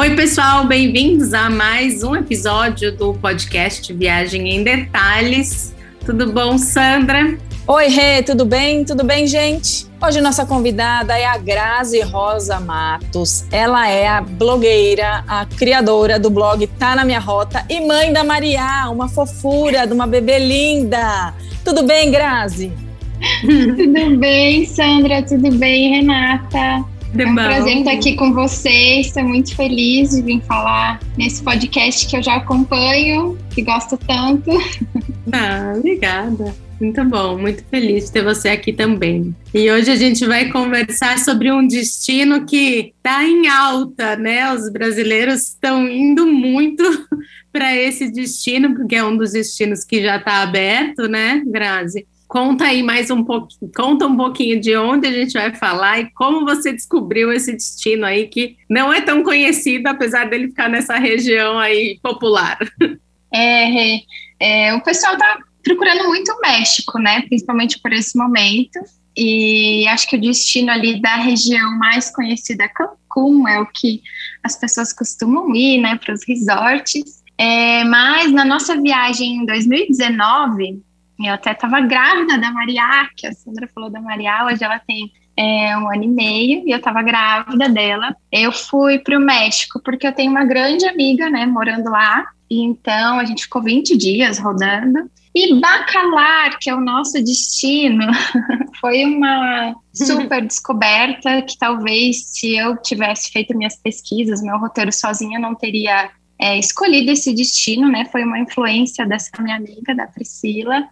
Oi, pessoal, bem-vindos a mais um episódio do podcast Viagem em Detalhes. Tudo bom, Sandra? Oi, Rê, tudo bem? Tudo bem, gente? Hoje nossa convidada é a Grazi Rosa Matos. Ela é a blogueira, a criadora do blog Tá na Minha Rota e mãe da Maria, uma fofura de uma bebê linda. Tudo bem, Grazi? tudo bem, Sandra? Tudo bem, Renata? É um prazer estar aqui com vocês. Estou muito feliz de vir falar nesse podcast que eu já acompanho, que gosto tanto. Ah, obrigada. Muito bom, muito feliz de ter você aqui também. E hoje a gente vai conversar sobre um destino que está em alta, né? Os brasileiros estão indo muito para esse destino, porque é um dos destinos que já está aberto, né, Grazi? Conta aí mais um pouquinho, conta um pouquinho de onde a gente vai falar e como você descobriu esse destino aí que não é tão conhecido, apesar dele ficar nessa região aí popular. É, é o pessoal tá procurando muito o México, né? Principalmente por esse momento. E acho que o destino ali da região mais conhecida, Cancún, é o que as pessoas costumam ir, né? Para os resorts. É, mas na nossa viagem em 2019, eu até estava grávida da Maria, que a Sandra falou da Maria, hoje ela tem é, um ano e meio e eu estava grávida dela. Eu fui para o México porque eu tenho uma grande amiga, né, morando lá. E então a gente ficou 20 dias rodando. E Bacalar, que é o nosso destino, foi uma super descoberta que talvez se eu tivesse feito minhas pesquisas, meu roteiro sozinha, não teria é, escolhido esse destino, né? Foi uma influência dessa minha amiga, da Priscila,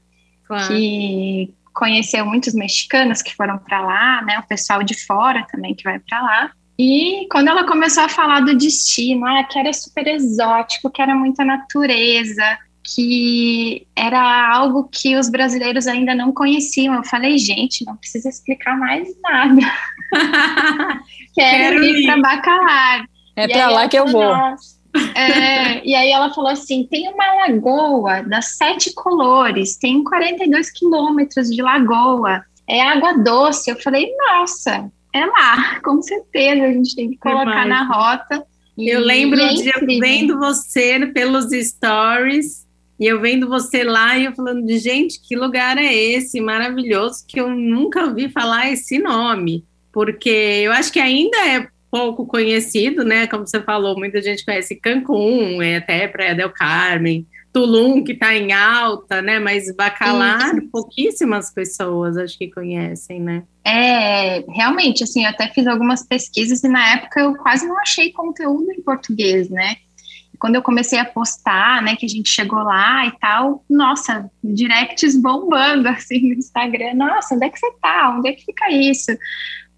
claro. que conheceu muitos mexicanos que foram para lá, né? O pessoal de fora também que vai para lá. E quando ela começou a falar do destino, ah, que era super exótico, que era muita natureza, que era algo que os brasileiros ainda não conheciam. Eu falei, gente, não precisa explicar mais nada. Quero, Quero ir para Bacalar. É para lá que eu vou. Nossa, é, e aí ela falou assim: tem uma lagoa das sete colores, tem 42 quilômetros de lagoa, é água doce. Eu falei, nossa, é lá, com certeza a gente tem que colocar na rota. E, eu lembro é de eu vendo você pelos stories. E eu vendo você lá e eu falando, de gente, que lugar é esse maravilhoso que eu nunca ouvi falar esse nome. Porque eu acho que ainda é pouco conhecido, né? Como você falou, muita gente conhece Cancún, é até Praia del Carmen, Tulum, que está em alta, né? Mas Bacalar, pouquíssimas pessoas acho que conhecem, né? É, realmente, assim, eu até fiz algumas pesquisas e na época eu quase não achei conteúdo em português, né? Quando eu comecei a postar, né, que a gente chegou lá e tal, nossa, directs bombando, assim, no Instagram, nossa, onde é que você tá? Onde é que fica isso?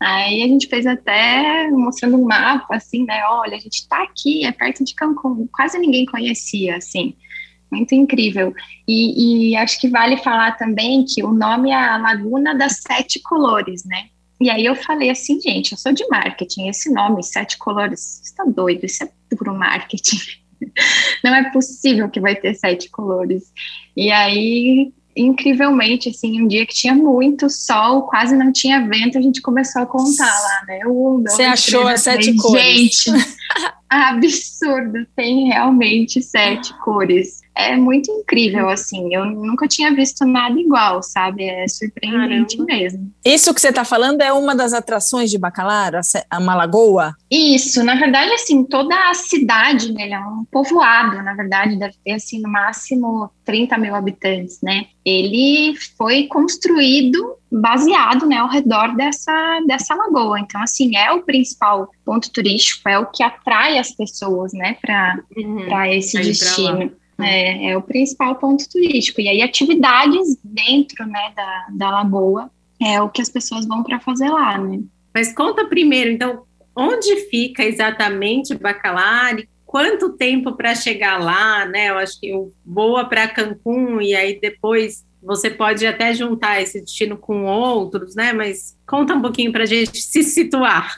Aí a gente fez até mostrando um mapa, assim, né? Olha, a gente está aqui, é perto de Cancún. Quase ninguém conhecia, assim. Muito incrível. E, e, acho que vale falar também que o nome é a Laguna das Sete Colores, né? E aí eu falei assim, gente, eu sou de marketing, esse nome, Sete Colores, está doido, isso é puro marketing. Não é possível que vai ter sete colores. E aí incrivelmente, assim, um dia que tinha muito sol, quase não tinha vento, a gente começou a contar lá, né? Você achou as sete cores? Gente, absurdo, tem realmente sete cores é muito incrível, assim. Eu nunca tinha visto nada igual, sabe? É surpreendente Caramba. mesmo. Isso que você está falando é uma das atrações de Bacalar, a Malagoa? Isso, na verdade, assim, toda a cidade, né, é um povoado, na verdade, deve ter, assim, no máximo 30 mil habitantes, né? Ele foi construído baseado, né, ao redor dessa, dessa lagoa. Então, assim, é o principal ponto turístico, é o que atrai as pessoas, né, para uhum. esse destino. É, é, o principal ponto turístico. E aí, atividades dentro né, da, da lagoa é o que as pessoas vão para fazer lá, né? Mas conta primeiro, então, onde fica exatamente Bacalar e quanto tempo para chegar lá, né? Eu acho que eu voa para Cancún e aí depois você pode até juntar esse destino com outros, né? Mas conta um pouquinho para gente se situar.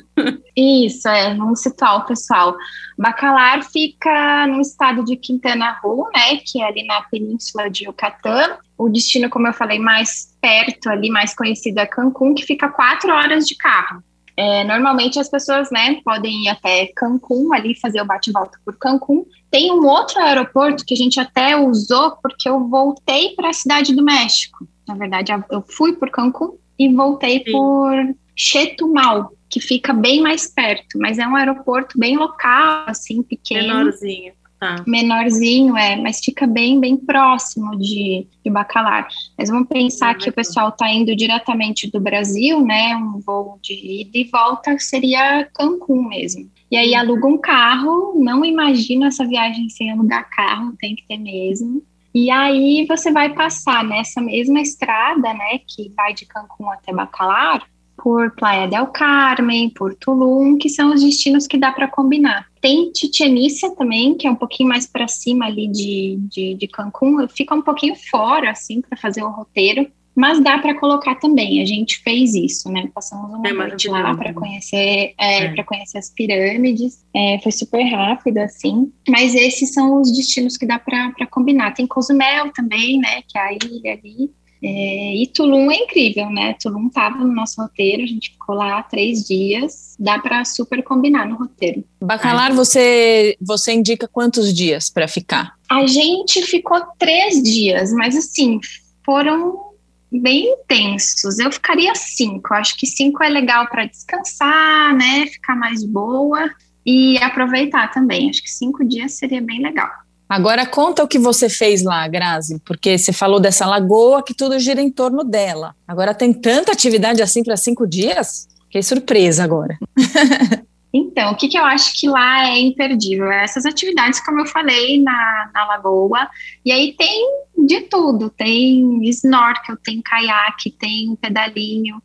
Isso, é, vamos situar o pessoal. Bacalar fica no estado de Quintana Roo, né? Que é ali na península de Yucatán. O destino, como eu falei, mais perto ali, mais conhecido é Cancún, que fica quatro horas de carro. É, normalmente as pessoas, né, podem ir até Cancún ali fazer o bate-volta por Cancún. Tem um outro aeroporto que a gente até usou porque eu voltei para a cidade do México. Na verdade, eu fui por Cancún e voltei Sim. por Chetumal, que fica bem mais perto, mas é um aeroporto bem local, assim, pequeno. Menorzinho. Ah. menorzinho, é, mas fica bem, bem próximo de, de Bacalar. Mas vamos pensar que o pessoal está indo diretamente do Brasil, né? Um voo de ida e volta seria Cancún mesmo. E aí aluga um carro, não imagina essa viagem sem alugar carro, tem que ter mesmo. E aí você vai passar nessa mesma estrada, né, que vai de Cancún até Bacalar, por Playa del Carmen, por Tulum, que são os destinos que dá para combinar. Tem Chichenícia também, que é um pouquinho mais para cima ali de, de, de Cancún, fica um pouquinho fora, assim, para fazer o roteiro, mas dá para colocar também. A gente fez isso, né? Passamos uma é noite lá para conhecer, é, é. para conhecer as pirâmides. É, foi super rápido, assim. Mas esses são os destinos que dá para combinar. Tem Cozumel também, né? Que é a ilha ali. É, e Tulum é incrível, né? Tulum estava no nosso roteiro, a gente ficou lá três dias, dá para super combinar no roteiro. Bacalar, você, você indica quantos dias para ficar? A gente ficou três dias, mas assim, foram bem intensos. Eu ficaria cinco, acho que cinco é legal para descansar, né? Ficar mais boa e aproveitar também. Acho que cinco dias seria bem legal. Agora conta o que você fez lá, Grazi, porque você falou dessa lagoa que tudo gira em torno dela. Agora tem tanta atividade assim para cinco dias? Fiquei surpresa agora. Então, o que, que eu acho que lá é imperdível? É essas atividades, como eu falei, na, na lagoa. E aí tem de tudo: tem snorkel, tem caiaque, tem pedalinho.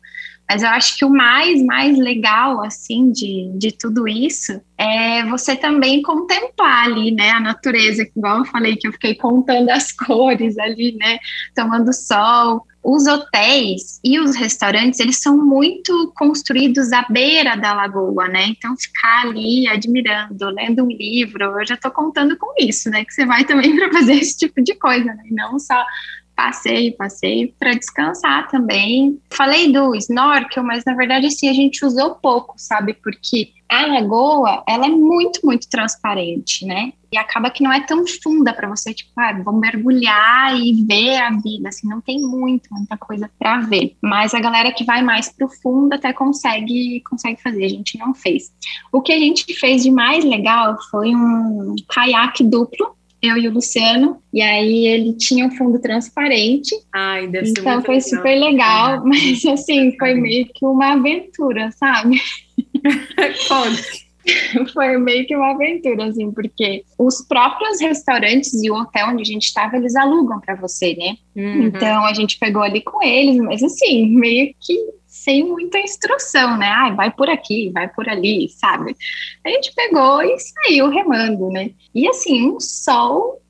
Mas eu acho que o mais, mais legal, assim, de, de tudo isso é você também contemplar ali, né, a natureza, igual eu falei que eu fiquei contando as cores ali, né, tomando sol. Os hotéis e os restaurantes, eles são muito construídos à beira da lagoa, né, então ficar ali admirando, lendo um livro, eu já estou contando com isso, né, que você vai também para fazer esse tipo de coisa, né, e não só Passei, passei para descansar também. Falei do snorkel, mas na verdade assim a gente usou pouco, sabe? Porque a lagoa, ela é muito, muito transparente, né? E acaba que não é tão funda para você, tipo, ah, vou mergulhar e ver a vida, assim, não tem muito, muita coisa para ver. Mas a galera que vai mais pro fundo até consegue, consegue fazer, a gente não fez. O que a gente fez de mais legal foi um caiaque duplo, eu e o Luciano, e aí ele tinha um fundo transparente. Ai, deve então ser muito foi legal. super legal, mas assim, foi meio que uma aventura, sabe? foi meio que uma aventura, assim, porque os próprios restaurantes e o hotel onde a gente estava, eles alugam para você, né? Uhum. Então a gente pegou ali com eles, mas assim, meio que sem muita instrução, né? Ai, vai por aqui, vai por ali, sabe? A gente pegou e saiu remando, né? E assim, um sol,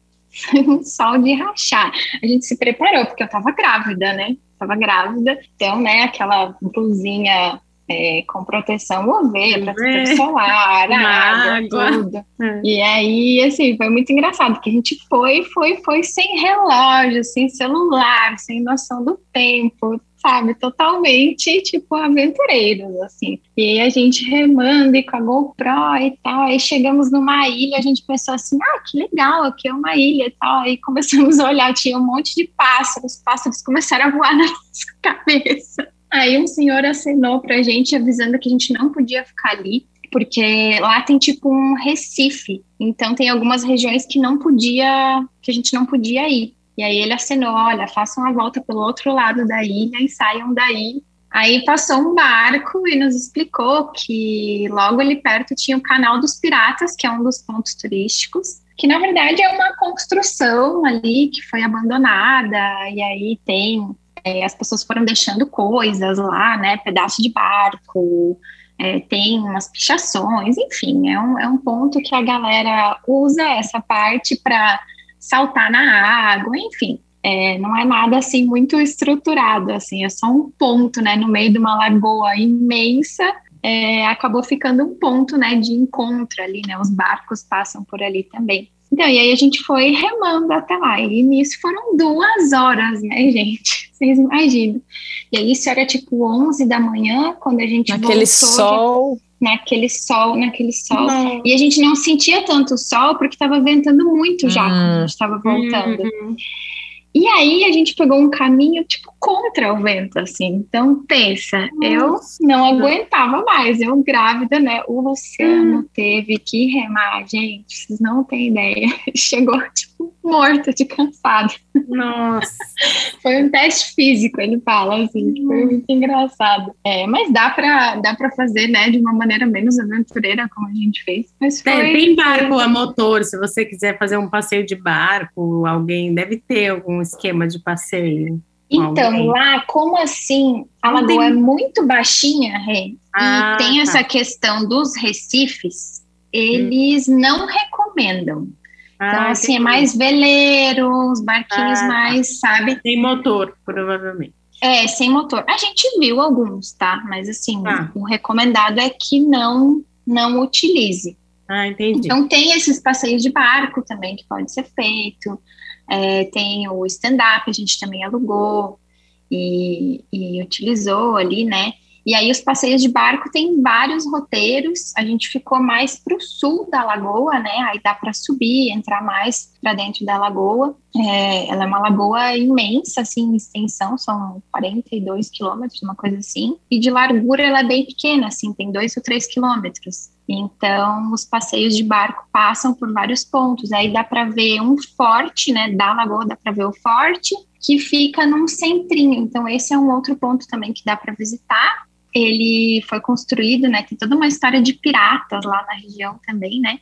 um sol de rachar. A gente se preparou, porque eu tava grávida, né? Tava grávida, então, né, aquela blusinha é, com proteção UV, protetor solar, água, água, tudo. É. E aí, assim, foi muito engraçado, porque a gente foi, foi, foi sem relógio, sem celular, sem noção do tempo, sabe? Totalmente, tipo, aventureiros, assim. E aí a gente remando e com a GoPro e tal, aí chegamos numa ilha, a gente pensou assim, ah, que legal, aqui é uma ilha e tal, aí começamos a olhar, tinha um monte de pássaros, os pássaros começaram a voar na nossa cabeça. Aí um senhor acenou pra gente, avisando que a gente não podia ficar ali, porque lá tem tipo um recife, então tem algumas regiões que não podia, que a gente não podia ir. E aí ele acenou, olha, façam a volta pelo outro lado da ilha e saiam daí. Aí passou um barco e nos explicou que logo ali perto tinha o Canal dos Piratas, que é um dos pontos turísticos, que na verdade é uma construção ali que foi abandonada, e aí tem. É, as pessoas foram deixando coisas lá, né? Pedaço de barco, é, tem umas pichações, enfim, é um, é um ponto que a galera usa essa parte para saltar na água, enfim. É, não é nada assim muito estruturado, assim, é só um ponto, né, no meio de uma lagoa imensa, é, acabou ficando um ponto, né, de encontro ali, né, os barcos passam por ali também. Então, e aí a gente foi remando até lá. E nisso foram duas horas, né, gente? Vocês imaginam. E aí isso era tipo 11 da manhã, quando a gente Naquele voltou, sol. Naquele sol, naquele sol. Não. E a gente não sentia tanto o sol, porque estava ventando muito já hum. quando a gente estava voltando. Uhum. E aí a gente pegou um caminho tipo contra o vento, assim. Então pensa, Nossa. eu não aguentava mais, eu grávida, né? O Luciano hum. teve que remar, gente, vocês não têm ideia. Chegou tipo morta de cansado. Nossa. foi um teste físico, ele fala assim, foi muito engraçado. É, mas dá para dá para fazer, né, de uma maneira menos aventureira como a gente fez. Mas foi, tem, tem barco a motor, se você quiser fazer um passeio de barco, alguém deve ter algum esquema de passeio. Então, lá, como assim? A lagoa tem... é muito baixinha, Rê, ah, e tem tá. essa questão dos recifes, eles hum. não recomendam. Ah, então, assim, é mais veleiro, os barquinhos ah, tá. mais, sabe? Sem motor, provavelmente. É, sem motor. A gente viu alguns, tá? Mas, assim, ah. o recomendado é que não, não utilize. Ah, entendi. Então, tem esses passeios de barco também que pode ser feito. É, tem o stand-up, a gente também alugou e, e utilizou ali, né? E aí os passeios de barco tem vários roteiros. A gente ficou mais para o sul da lagoa, né? Aí dá para subir, entrar mais para dentro da lagoa. É, ela é uma lagoa imensa, assim, em extensão, são 42 quilômetros, uma coisa assim. E de largura ela é bem pequena, assim, tem dois ou três quilômetros. Então, os passeios de barco passam por vários pontos. Aí dá para ver um forte, né? Da lagoa dá para ver o forte, que fica num centrinho. Então, esse é um outro ponto também que dá para visitar ele foi construído, né? Tem toda uma história de piratas lá na região também, né?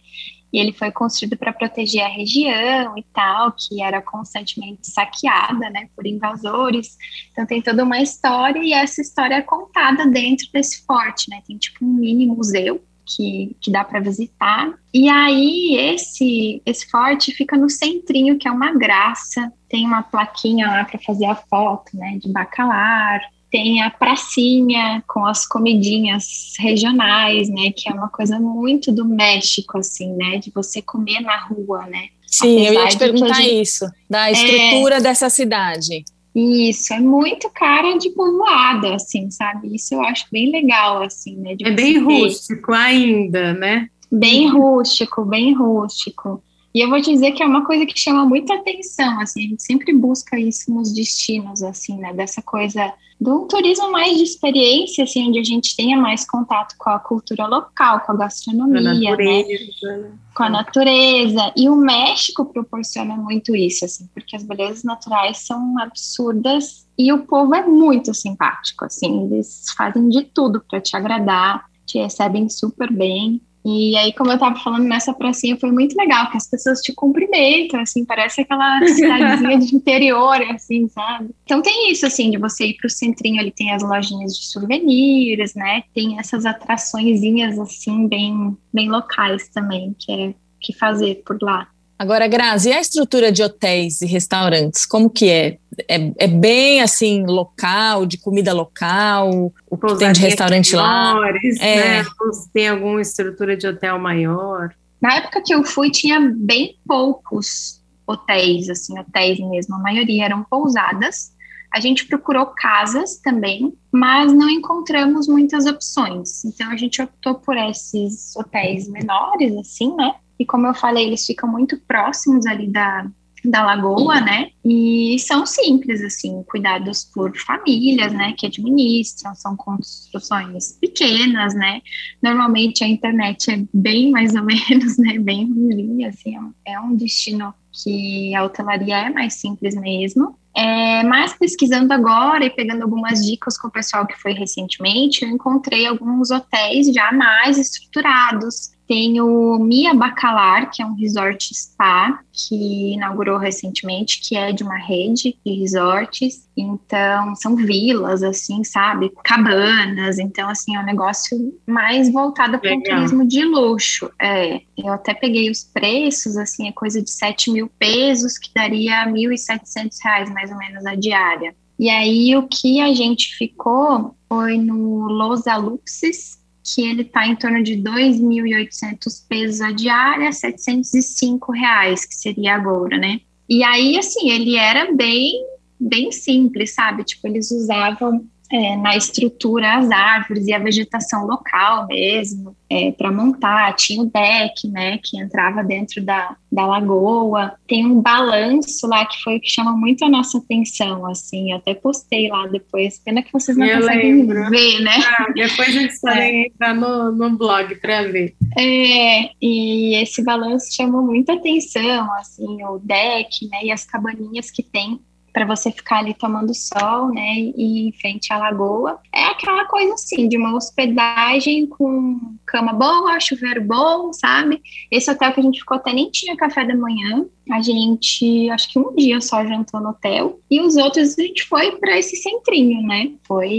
E ele foi construído para proteger a região e tal, que era constantemente saqueada, né, por invasores. Então tem toda uma história e essa história é contada dentro desse forte, né? Tem tipo um mini museu que, que dá para visitar. E aí esse esse forte fica no centrinho, que é uma graça. Tem uma plaquinha lá para fazer a foto, né, de bacalar tem a pracinha com as comidinhas regionais, né, que é uma coisa muito do México, assim, né, de você comer na rua, né. Sim, Apesar eu ia te perguntar gente... isso, da estrutura é... dessa cidade. Isso, é muito cara de povoada, assim, sabe? Isso eu acho bem legal, assim, né? é bem rústico ainda, né? Bem rústico, bem rústico. E eu vou te dizer que é uma coisa que chama muita atenção, assim, a gente sempre busca isso nos destinos, assim, né, dessa coisa do turismo mais de experiência, assim, onde a gente tenha mais contato com a cultura local, com a gastronomia, a natureza, né, com a natureza. E o México proporciona muito isso, assim, porque as belezas naturais são absurdas e o povo é muito simpático, assim, eles fazem de tudo para te agradar, te recebem super bem. E aí, como eu estava falando nessa pracinha, foi muito legal, que as pessoas te cumprimentam, assim, parece aquela cidadezinha de interior, assim, sabe? Então tem isso, assim, de você ir para o centrinho, ali tem as lojinhas de souvenirs, né? Tem essas atraçõezinhas, assim, bem, bem locais também, que é que fazer por lá. Agora, Grazi, e a estrutura de hotéis e restaurantes, como que é? É, é bem assim, local, de comida local, o que tem de restaurante menores, lá? É. Né? Tem alguma estrutura de hotel maior? Na época que eu fui, tinha bem poucos hotéis, assim, hotéis mesmo, a maioria eram pousadas. A gente procurou casas também, mas não encontramos muitas opções. Então a gente optou por esses hotéis menores, assim, né? E como eu falei, eles ficam muito próximos ali da, da lagoa, né? E são simples, assim, cuidados por famílias, né? Que administram, são construções pequenas, né? Normalmente a internet é bem mais ou menos, né? Bem ruim, assim, é um destino que a hotelaria é mais simples mesmo. É, mas pesquisando agora e pegando algumas dicas com o pessoal que foi recentemente, eu encontrei alguns hotéis já mais estruturados, tem o Mia Bacalar, que é um resort spa que inaugurou recentemente, que é de uma rede de resorts. Então, são vilas, assim, sabe? Cabanas. Então, assim, é um negócio mais voltado para o turismo de luxo. É, eu até peguei os preços, assim, é coisa de 7 mil pesos, que daria 1.700 reais, mais ou menos, a diária. E aí, o que a gente ficou foi no Los Aluxes, que ele está em torno de 2.800 pesos a diária, 705 reais, que seria agora, né? E aí, assim, ele era bem, bem simples, sabe? Tipo, eles usavam é, na estrutura as árvores e a vegetação local mesmo, é, para montar. Tinha o deck, né, que entrava dentro da, da lagoa. Tem um balanço lá que foi o que chama muito a nossa atenção, assim. Eu até postei lá depois. Pena que vocês não eu conseguem lembro. ver, né? Ah, depois a gente é. entrar no, no blog para ver. É, e esse balanço chamou muita atenção, assim, o deck, né, e as cabaninhas que tem para você ficar ali tomando sol, né, e em frente à lagoa. É aquela coisa assim, de uma hospedagem com cama boa, chuveiro bom, sabe? Esse hotel que a gente ficou até nem tinha café da manhã. A gente, acho que um dia só jantou no hotel e os outros a gente foi para esse centrinho, né? Foi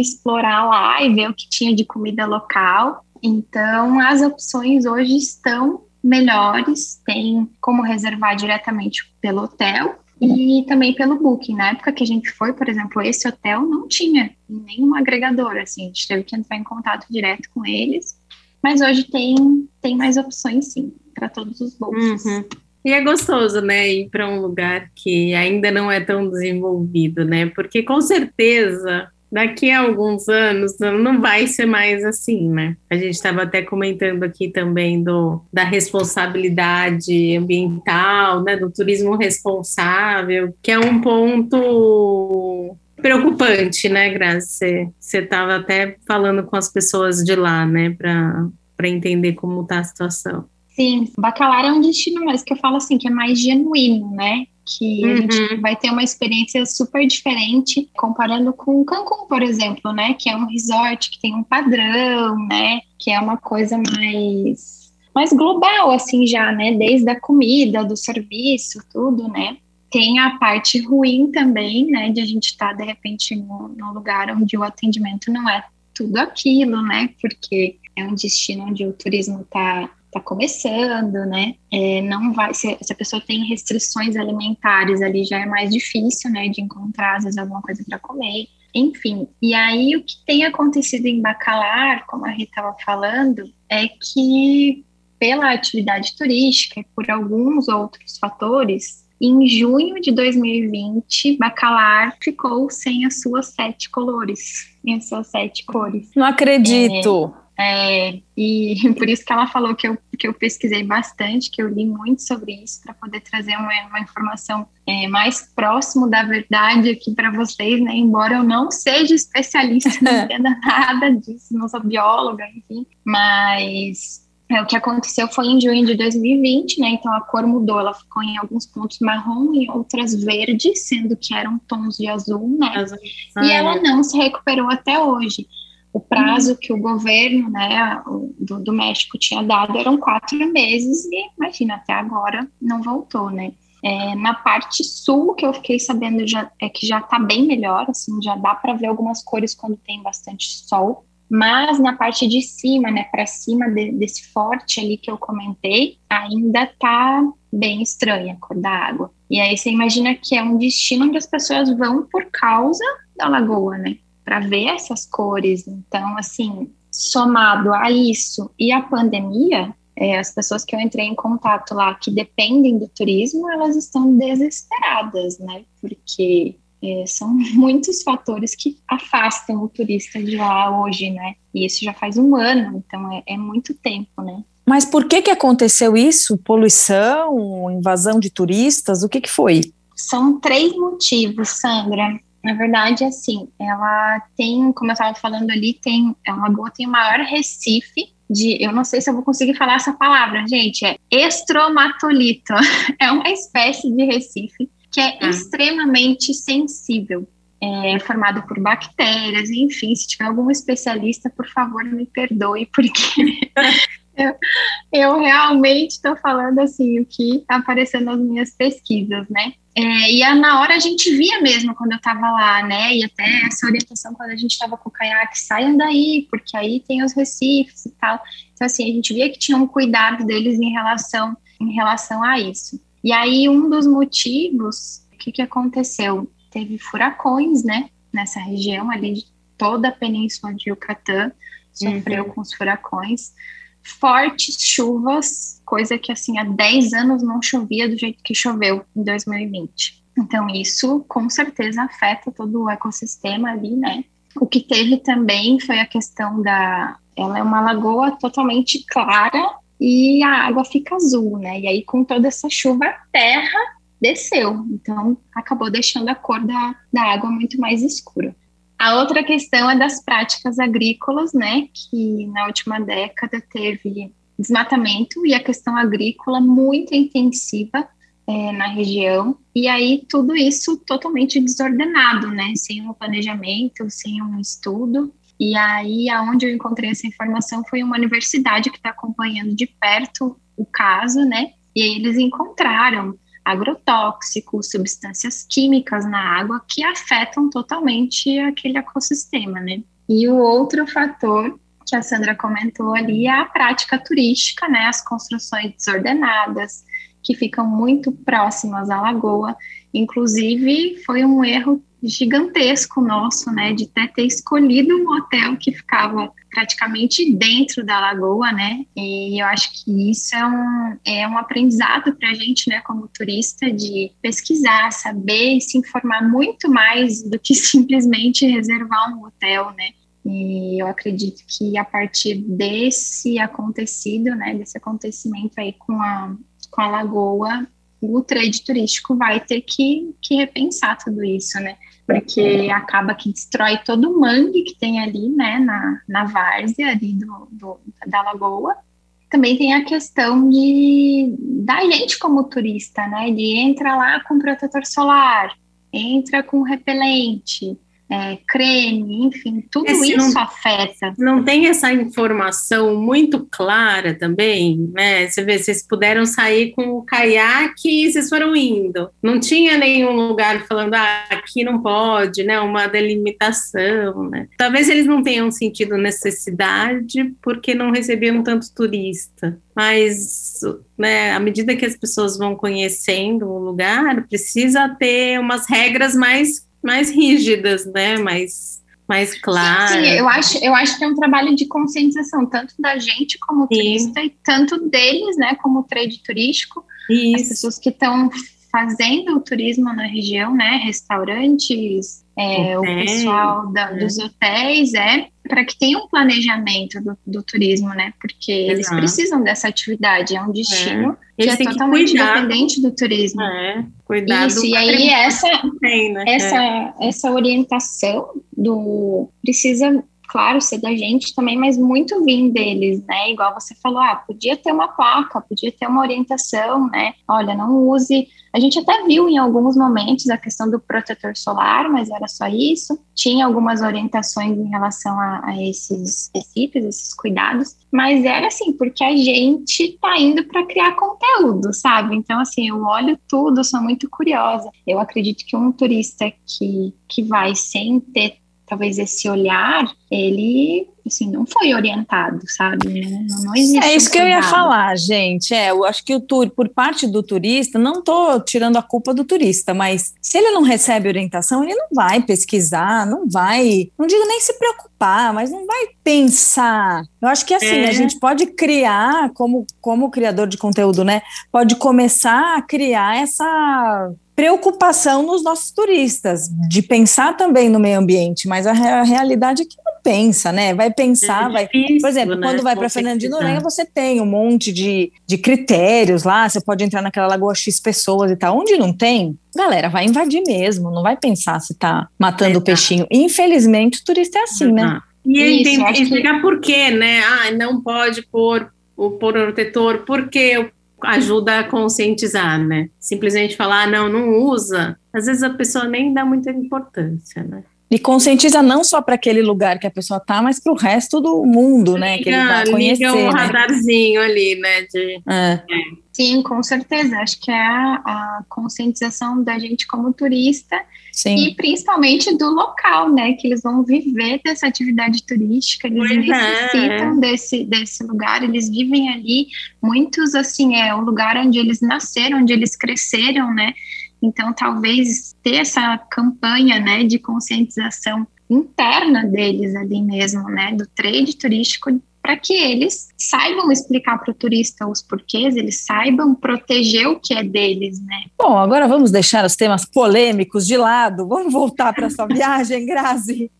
explorar lá e ver o que tinha de comida local. Então, as opções hoje estão melhores, tem como reservar diretamente pelo hotel e também pelo Booking. Na época que a gente foi, por exemplo, esse hotel não tinha nenhum agregador, assim, a gente teve que entrar em contato direto com eles. Mas hoje tem, tem mais opções, sim, para todos os bolsos. Uhum. E é gostoso, né, ir para um lugar que ainda não é tão desenvolvido, né? Porque com certeza daqui a alguns anos não vai ser mais assim, né? A gente estava até comentando aqui também do, da responsabilidade ambiental, né? Do turismo responsável, que é um ponto preocupante, né, Graça? Você estava até falando com as pessoas de lá, né, para entender como está a situação. Sim, Bacalar é um destino mais que eu falo assim, que é mais genuíno, né? Que uhum. a gente uhum. vai ter uma experiência super diferente comparando com Cancún, por exemplo, né? Que é um resort que tem um padrão, né? Que é uma coisa mais mais global assim já, né? Desde a comida, do serviço, tudo, né? Tem a parte ruim também, né? De a gente estar tá, de repente no, no lugar onde o atendimento não é tudo aquilo, né? Porque é um destino onde o turismo está está começando, né? É, não vai, se, se, a pessoa tem restrições alimentares ali, já é mais difícil, né, de encontrar às vezes alguma coisa para comer. Enfim, e aí o que tem acontecido em Bacalar, como a Rita estava falando, é que pela atividade turística e por alguns outros fatores, em junho de 2020, Bacalar ficou sem as suas sete colores, as suas sete cores. Não acredito! É, e por isso que ela falou que eu, que eu pesquisei bastante, que eu li muito sobre isso, para poder trazer uma, uma informação é, mais próximo da verdade aqui para vocês, né? Embora eu não seja especialista, não entenda nada disso, não sou bióloga, enfim, mas é, o que aconteceu foi em junho de 2020, né? Então a cor mudou, ela ficou em alguns pontos marrom e outras verdes, sendo que eram tons de azul, né? Azul. E ela não se recuperou até hoje o prazo que o governo né, do, do, México tinha dado eram quatro meses e, imagina, até agora não voltou, né? É, na parte sul, que eu fiquei sabendo já, é que já está bem melhor, assim, já dá para ver algumas cores quando tem bastante sol, mas na parte de cima, né, para cima de, desse forte ali que eu comentei, ainda tá bem estranha a cor da água. E aí você imagina que é um destino onde as pessoas vão por causa da lagoa, né? Para ver essas cores. Então, assim, somado a isso e a pandemia, é, as pessoas que eu entrei em contato lá que dependem do turismo, elas estão desesperadas, né? Porque é, são muitos fatores que afastam o turista de lá hoje, né? E isso já faz um ano, então é, é muito tempo, né? Mas por que que aconteceu isso? Poluição, invasão de turistas? O que que foi? São três motivos, Sandra. Na verdade, assim, ela tem, como eu estava falando ali, tem, a lagoa tem o maior recife de, eu não sei se eu vou conseguir falar essa palavra, gente, é estromatolito. É uma espécie de recife que é ah. extremamente sensível. É formado por bactérias, enfim, se tiver algum especialista, por favor, me perdoe, porque eu, eu realmente estou falando assim o que está aparecendo nas minhas pesquisas, né? É, e a, na hora a gente via mesmo quando eu estava lá, né? E até essa orientação quando a gente estava com o caiaque, saiam daí, porque aí tem os recifes e tal. Então, assim, a gente via que tinha um cuidado deles em relação, em relação a isso. E aí, um dos motivos, o que, que aconteceu? Teve furacões, né? Nessa região ali de toda a península de Yucatán, sofreu uhum. com os furacões, fortes chuvas, coisa que assim há 10 anos não chovia do jeito que choveu em 2020. Então isso com certeza afeta todo o ecossistema ali, né? O que teve também foi a questão da ela é uma lagoa totalmente clara e a água fica azul, né? E aí com toda essa chuva a terra desceu, então acabou deixando a cor da, da água muito mais escura. A outra questão é das práticas agrícolas, né, que na última década teve desmatamento e a questão agrícola muito intensiva é, na região, e aí tudo isso totalmente desordenado, né, sem um planejamento, sem um estudo, e aí aonde eu encontrei essa informação foi uma universidade que está acompanhando de perto o caso, né, e eles encontraram agrotóxicos, substâncias químicas na água que afetam totalmente aquele ecossistema, né? E o outro fator que a Sandra comentou ali é a prática turística, né? As construções desordenadas, que ficam muito próximas à lagoa. Inclusive, foi um erro gigantesco nosso, né, de até ter escolhido um hotel que ficava praticamente dentro da lagoa, né, e eu acho que isso é um, é um aprendizado para a gente, né, como turista, de pesquisar, saber e se informar muito mais do que simplesmente reservar um hotel, né, e eu acredito que a partir desse acontecido, né, desse acontecimento aí com a, com a lagoa, o trade turístico vai ter que, que repensar tudo isso, né? Porque acaba que destrói todo o mangue que tem ali, né, na, na várzea ali do, do, da lagoa. Também tem a questão de da gente como turista, né? De entra lá com protetor solar, entra com repelente, é, creme, enfim, tudo é, isso não, afeta. Não tem essa informação muito clara também, né? Você vê, vocês puderam sair com o caiaque e vocês foram indo. Não tinha nenhum lugar falando, ah, aqui não pode, né? Uma delimitação, né? Talvez eles não tenham sentido necessidade porque não recebiam tanto turista. Mas, né, à medida que as pessoas vão conhecendo o lugar, precisa ter umas regras mais mais rígidas, né? Mais, mais claras. Sim, sim, eu acho, eu acho que é um trabalho de conscientização, tanto da gente como turista e tanto deles, né, como trade turístico, Isso. as pessoas que estão fazendo o turismo na região, né, restaurantes, é, o pessoal da, é. dos hotéis, é para que tenha um planejamento do, do turismo, né? Porque Exato. eles precisam dessa atividade, é um destino é. que é totalmente que independente do turismo. É, cuidado. Isso, e aí essa, tem, né? essa, é. essa orientação do precisa claro, ser da gente também, mas muito vir deles, né? Igual você falou, ah, podia ter uma placa, podia ter uma orientação, né? Olha, não use. A gente até viu em alguns momentos a questão do protetor solar, mas era só isso. Tinha algumas orientações em relação a, a esses recifes, esses cuidados, mas era assim, porque a gente tá indo para criar conteúdo, sabe? Então, assim, eu olho tudo, sou muito curiosa. Eu acredito que um turista que, que vai sem ter talvez esse olhar, ele assim, não foi orientado, sabe? Não, não existe. É isso um que eu ia falar, gente. É, eu acho que o tur, por parte do turista, não estou tirando a culpa do turista, mas se ele não recebe orientação, ele não vai pesquisar, não vai, não digo nem se preocupar, mas não vai pensar. Eu acho que assim, é. a gente pode criar, como, como criador de conteúdo, né? Pode começar a criar essa preocupação nos nossos turistas, de pensar também no meio ambiente, mas a, a realidade é que não pensa, né? Vai pensar, é difícil, vai. Por exemplo, né? quando vai para Fernando de Noronha, você tem um monte de, de critérios lá, você pode entrar naquela lagoa X pessoas e tal. Onde não tem, galera, vai invadir mesmo, não vai pensar se tá matando o peixinho. Infelizmente, o turista é assim, né? E Isso, tem que explicar por quê, né? Ah, não pode pôr o protetor, porque ajuda a conscientizar, né? Simplesmente falar, ah, não, não usa. Às vezes a pessoa nem dá muita importância, né? E conscientiza não só para aquele lugar que a pessoa tá, mas para o resto do mundo, né? que ele vai conhecer. Liga um né? radarzinho ali, né? De, é. Sim, com certeza. Acho que é a, a conscientização da gente como turista Sim. e principalmente do local, né? Que eles vão viver dessa atividade turística, eles pois é. necessitam é. desse, desse lugar, eles vivem ali. Muitos, assim, é o lugar onde eles nasceram, onde eles cresceram, né? Então, talvez ter essa campanha né, de conscientização interna deles ali mesmo, né, do trade turístico para que eles saibam explicar para o turista os porquês, eles saibam proteger o que é deles, né? Bom, agora vamos deixar os temas polêmicos de lado, vamos voltar para sua viagem, Grazi.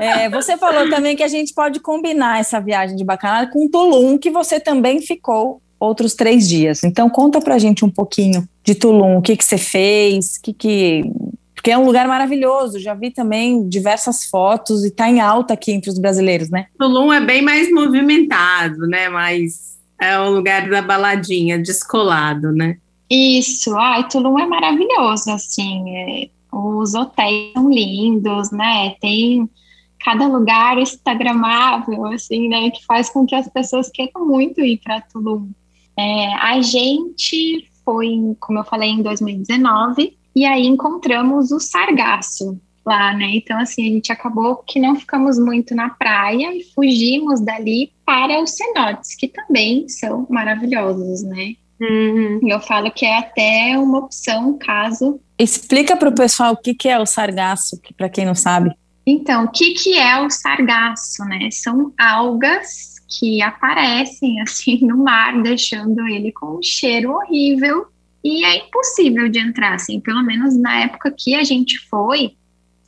É, você falou também que a gente pode combinar essa viagem de bacanal com Tulum, que você também ficou outros três dias. Então conta para a gente um pouquinho de Tulum, o que, que você fez, o que, que porque é um lugar maravilhoso. Já vi também diversas fotos e está em alta aqui entre os brasileiros, né? Tulum é bem mais movimentado, né? Mas é o lugar da baladinha, descolado, né? Isso, ai, Tulum é maravilhoso, assim, é, os hotéis são lindos, né? Tem cada lugar instagramável, assim, né? Que faz com que as pessoas queiram muito ir para Tulum. É, a gente foi, como eu falei, em 2019 e aí encontramos o sargaço lá, né? Então, assim, a gente acabou que não ficamos muito na praia e fugimos dali para os cenotes, que também são maravilhosos, né? Uhum. Eu falo que é até uma opção caso. Explica para o pessoal o que, que é o sargaço, para quem não sabe. Então, o que, que é o sargaço, né? São algas que aparecem assim no mar, deixando ele com um cheiro horrível e é impossível de entrar, assim, pelo menos na época que a gente foi,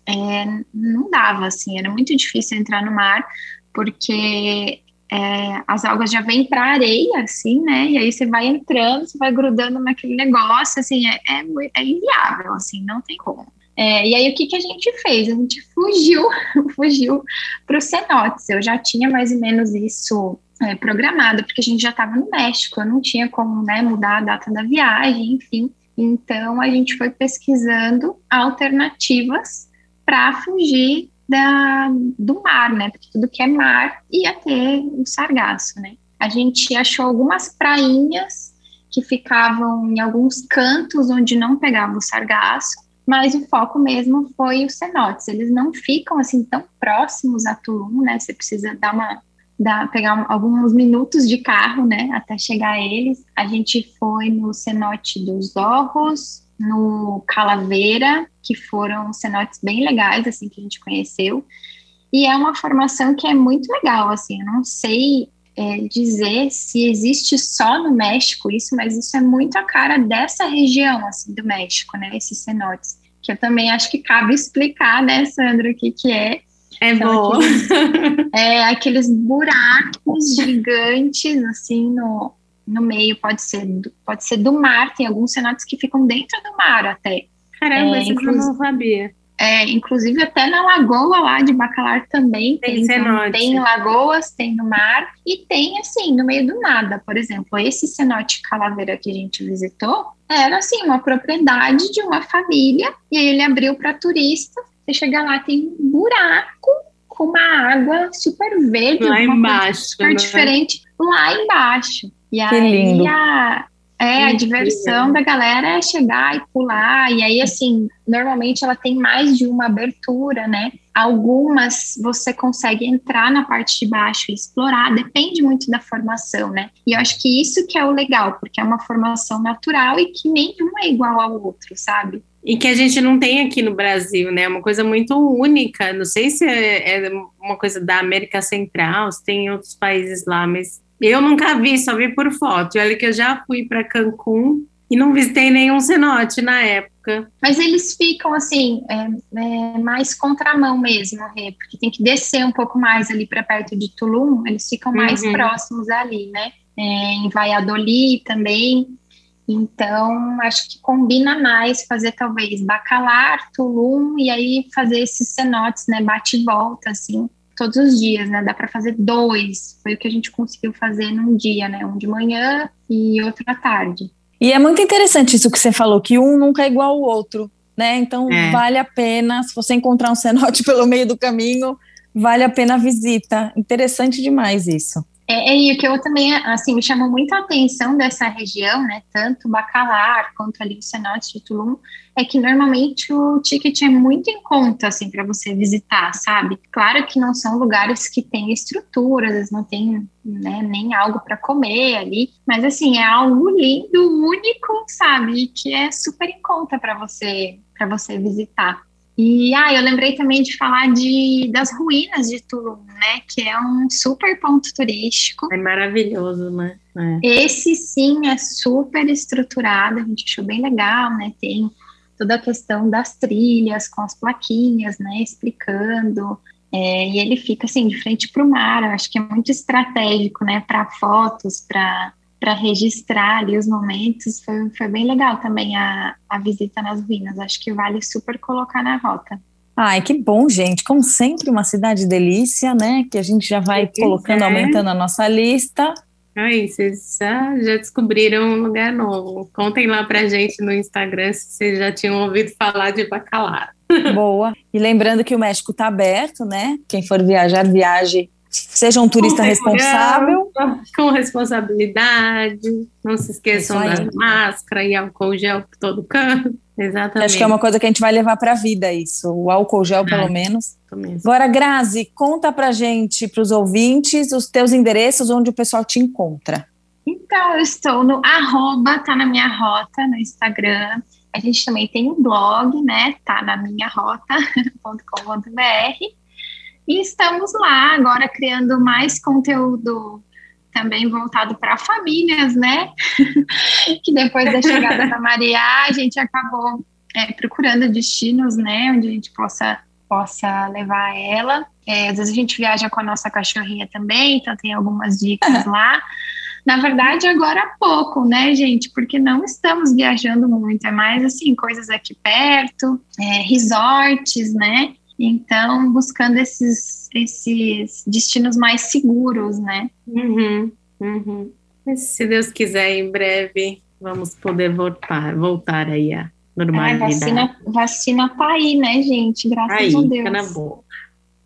é, não dava, assim, era muito difícil entrar no mar, porque é, as algas já vêm para a areia, assim, né, e aí você vai entrando, você vai grudando naquele negócio, assim, é, é, é inviável, assim, não tem como. É, e aí o que, que a gente fez? A gente fugiu, fugiu para os cenotes. Eu já tinha mais ou menos isso é, programada, porque a gente já estava no México, eu não tinha como né, mudar a data da viagem, enfim. Então a gente foi pesquisando alternativas para fugir da, do mar, né? Porque tudo que é mar ia ter o sargaço, né? A gente achou algumas prainhas que ficavam em alguns cantos onde não pegava o sargaço, mas o foco mesmo foi os cenotes. Eles não ficam assim tão próximos a Tulum, né? Você precisa dar uma dar, pegar alguns minutos de carro, né, até chegar a eles. A gente foi no cenote dos Orros, no Calaveira, que foram cenotes bem legais, assim, que a gente conheceu. E é uma formação que é muito legal, assim, eu não sei é, dizer se existe só no México isso, mas isso é muito a cara dessa região, assim, do México, né, esses cenotes. Que eu também acho que cabe explicar, né, Sandra, o que que é, é bom. Aqueles, é, aqueles buracos gigantes, assim, no, no meio, pode ser, pode ser do mar, tem alguns cenários que ficam dentro do mar até. Caramba, é, eu não sabia. É, inclusive até na lagoa lá de Bacalar também tem, tem, então, tem lagoas, tem no mar e tem assim, no meio do nada, por exemplo, esse cenote Calaveira que a gente visitou era assim, uma propriedade de uma família e aí ele abriu para turista você chega lá, tem um buraco com uma água super verde, lá embaixo, super né? diferente lá embaixo. E que aí lindo. a, é, a diversão da galera é chegar e pular, e aí, assim, normalmente ela tem mais de uma abertura, né? Algumas você consegue entrar na parte de baixo e explorar, depende muito da formação, né? E eu acho que isso que é o legal, porque é uma formação natural e que nenhum é igual ao outro, sabe? E que a gente não tem aqui no Brasil, né? É uma coisa muito única. Não sei se é, é uma coisa da América Central, se tem outros países lá, mas eu nunca vi, só vi por foto. E olha que eu já fui para Cancún e não visitei nenhum cenote na época. Mas eles ficam assim, é, é, mais contramão mesmo, Rê, porque tem que descer um pouco mais ali para perto de Tulum, eles ficam mais uhum. próximos ali, né? É, em Valladolid também. Então, acho que combina mais fazer talvez bacalar, tulum e aí fazer esses cenotes, né, bate e volta, assim, todos os dias, né? Dá para fazer dois. Foi o que a gente conseguiu fazer num dia, né? Um de manhã e outro à tarde. E é muito interessante isso que você falou, que um nunca é igual ao outro, né? Então, é. vale a pena, se você encontrar um cenote pelo meio do caminho, vale a pena a visita. Interessante demais isso. É, é, e o que eu também, assim, me chamou muito a atenção dessa região, né, tanto Bacalar quanto ali o cenote de Tulum, é que normalmente o ticket é muito em conta, assim, para você visitar, sabe? Claro que não são lugares que têm estruturas, não tem né, nem algo para comer ali, mas, assim, é algo lindo, único, sabe? Que é super em conta para você, para você visitar. E ah, eu lembrei também de falar de, das ruínas de Tulum, né? Que é um super ponto turístico. É maravilhoso, né? É. Esse sim é super estruturado, a gente achou bem legal, né? Tem toda a questão das trilhas com as plaquinhas, né? Explicando. É, e ele fica assim de frente para o mar. Eu acho que é muito estratégico, né? Para fotos, para para registrar ali os momentos. Foi, foi bem legal também a, a visita nas ruínas. Acho que vale super colocar na rota. Ai, que bom, gente. Como sempre, uma cidade delícia, né? Que a gente já vai colocando, é. aumentando a nossa lista. Ai, vocês já, já descobriram um lugar novo. Contem lá pra gente no Instagram se vocês já tinham ouvido falar de Bacalar. Boa. E lembrando que o México está aberto, né? Quem for viajar, viaje Seja um turista com responsável. Com responsabilidade. Não se esqueçam da máscara e álcool gel por todo canto. Exatamente. Acho que é uma coisa que a gente vai levar para a vida, isso. O álcool gel, pelo é, menos. Agora, Grazi, conta para gente, para os ouvintes, os teus endereços, onde o pessoal te encontra. Então, eu estou no arroba, tá na minha rota, no Instagram. A gente também tem um blog, né? Tá na minha rota.com.br. E estamos lá agora criando mais conteúdo também voltado para famílias, né? que depois da chegada da Maria, a gente acabou é, procurando destinos, né? Onde a gente possa, possa levar ela. É, às vezes a gente viaja com a nossa cachorrinha também, então tem algumas dicas lá. Na verdade, agora há pouco, né, gente? Porque não estamos viajando muito, é mais assim, coisas aqui perto, é, resorts, né? Então, buscando esses, esses destinos mais seguros, né? Uhum, uhum. Se Deus quiser, em breve vamos poder voltar, voltar aí a normalidade. Ai, vacina, vacina tá aí, né, gente? Graças aí, a Deus. na boa.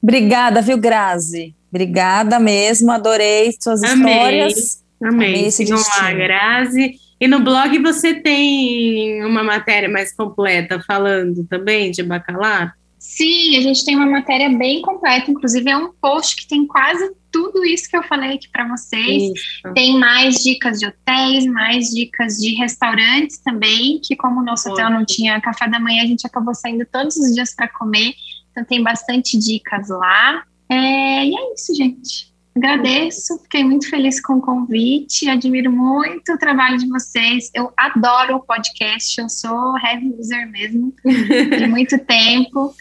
Obrigada, viu, Grazi? Obrigada mesmo, adorei suas Amei. histórias. Amei. Amei Sigam lá, Grazi. E no blog você tem uma matéria mais completa falando também de bacalar? Sim, a gente tem uma matéria bem completa, inclusive é um post que tem quase tudo isso que eu falei aqui para vocês. Isso. Tem mais dicas de hotéis, mais dicas de restaurantes também, que como o nosso hotel não tinha café da manhã, a gente acabou saindo todos os dias para comer. Então tem bastante dicas lá. É, e é isso, gente. Agradeço, fiquei muito feliz com o convite, admiro muito o trabalho de vocês. Eu adoro o podcast, eu sou heavy user mesmo, de muito tempo.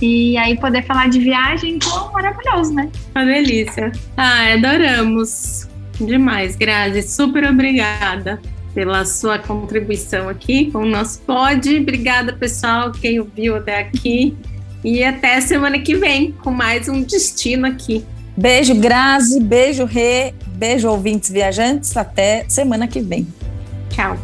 E aí poder falar de viagem, pô, maravilhoso, né? Uma delícia. Ah, adoramos. Demais, Grazi. Super obrigada pela sua contribuição aqui com o nosso pod. Obrigada, pessoal, quem ouviu até aqui. E até semana que vem com mais um destino aqui. Beijo, Grazi. Beijo, Rê. Beijo, ouvintes viajantes. Até semana que vem. Tchau.